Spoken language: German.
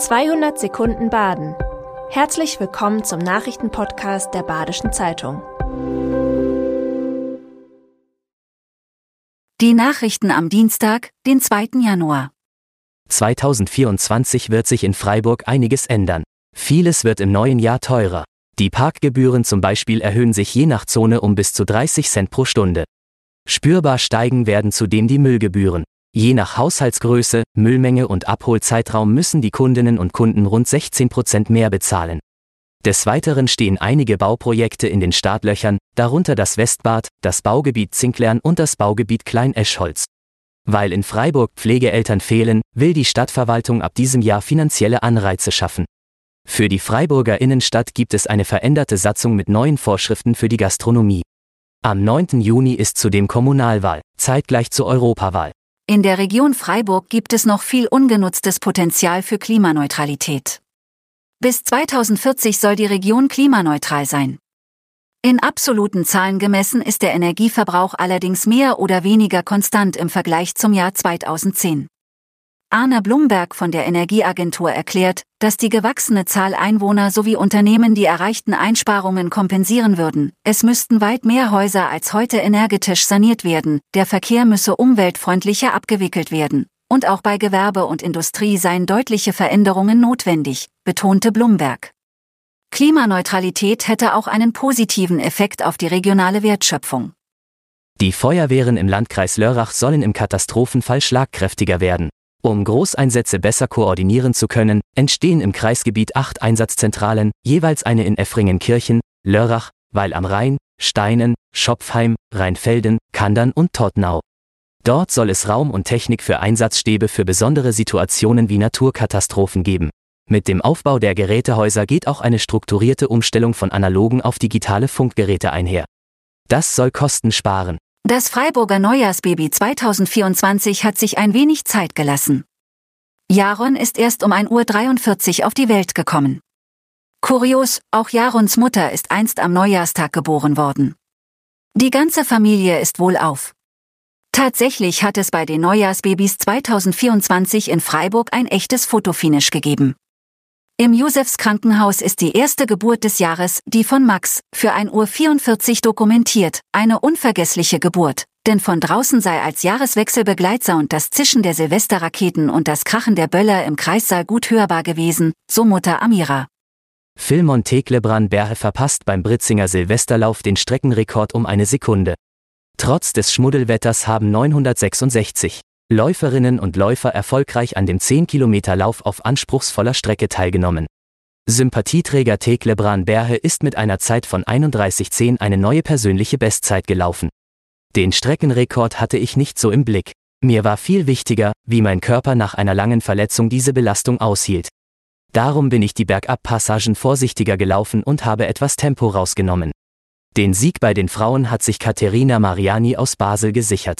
200 Sekunden Baden. Herzlich willkommen zum Nachrichtenpodcast der Badischen Zeitung. Die Nachrichten am Dienstag, den 2. Januar. 2024 wird sich in Freiburg einiges ändern. Vieles wird im neuen Jahr teurer. Die Parkgebühren zum Beispiel erhöhen sich je nach Zone um bis zu 30 Cent pro Stunde. Spürbar steigen werden zudem die Müllgebühren. Je nach Haushaltsgröße, Müllmenge und Abholzeitraum müssen die Kundinnen und Kunden rund 16 Prozent mehr bezahlen. Des Weiteren stehen einige Bauprojekte in den Startlöchern, darunter das Westbad, das Baugebiet Zinklern und das Baugebiet Klein-Eschholz. Weil in Freiburg Pflegeeltern fehlen, will die Stadtverwaltung ab diesem Jahr finanzielle Anreize schaffen. Für die Freiburger Innenstadt gibt es eine veränderte Satzung mit neuen Vorschriften für die Gastronomie. Am 9. Juni ist zudem Kommunalwahl, zeitgleich zur Europawahl. In der Region Freiburg gibt es noch viel ungenutztes Potenzial für Klimaneutralität. Bis 2040 soll die Region klimaneutral sein. In absoluten Zahlen gemessen ist der Energieverbrauch allerdings mehr oder weniger konstant im Vergleich zum Jahr 2010. Arne Blumberg von der Energieagentur erklärt, dass die gewachsene Zahl Einwohner sowie Unternehmen die erreichten Einsparungen kompensieren würden. Es müssten weit mehr Häuser als heute energetisch saniert werden, der Verkehr müsse umweltfreundlicher abgewickelt werden. Und auch bei Gewerbe und Industrie seien deutliche Veränderungen notwendig, betonte Blumberg. Klimaneutralität hätte auch einen positiven Effekt auf die regionale Wertschöpfung. Die Feuerwehren im Landkreis Lörrach sollen im Katastrophenfall schlagkräftiger werden. Um Großeinsätze besser koordinieren zu können, entstehen im Kreisgebiet acht Einsatzzentralen, jeweils eine in Effringenkirchen, Lörrach, Weil am Rhein, Steinen, Schopfheim, Rheinfelden, Kandern und Todtnau. Dort soll es Raum und Technik für Einsatzstäbe für besondere Situationen wie Naturkatastrophen geben. Mit dem Aufbau der Gerätehäuser geht auch eine strukturierte Umstellung von analogen auf digitale Funkgeräte einher. Das soll Kosten sparen. Das Freiburger Neujahrsbaby 2024 hat sich ein wenig Zeit gelassen. Jaron ist erst um 1.43 Uhr auf die Welt gekommen. Kurios, auch Jarons Mutter ist einst am Neujahrstag geboren worden. Die ganze Familie ist wohlauf. Tatsächlich hat es bei den Neujahrsbabys 2024 in Freiburg ein echtes Fotofinish gegeben. Im Josefs Krankenhaus ist die erste Geburt des Jahres, die von Max, für 1.44 Uhr dokumentiert, eine unvergessliche Geburt. Denn von draußen sei als Jahreswechselbegleitsound das Zischen der Silvesterraketen und das Krachen der Böller im Kreissaal gut hörbar gewesen, so Mutter Amira. Phil Monteglebran Berhe verpasst beim Britzinger Silvesterlauf den Streckenrekord um eine Sekunde. Trotz des Schmuddelwetters haben 966 Läuferinnen und Läufer erfolgreich an dem 10-Kilometer-Lauf auf anspruchsvoller Strecke teilgenommen. Sympathieträger Teklebran Berhe ist mit einer Zeit von 31,10 eine neue persönliche Bestzeit gelaufen. Den Streckenrekord hatte ich nicht so im Blick. Mir war viel wichtiger, wie mein Körper nach einer langen Verletzung diese Belastung aushielt. Darum bin ich die Bergabpassagen vorsichtiger gelaufen und habe etwas Tempo rausgenommen. Den Sieg bei den Frauen hat sich Katharina Mariani aus Basel gesichert.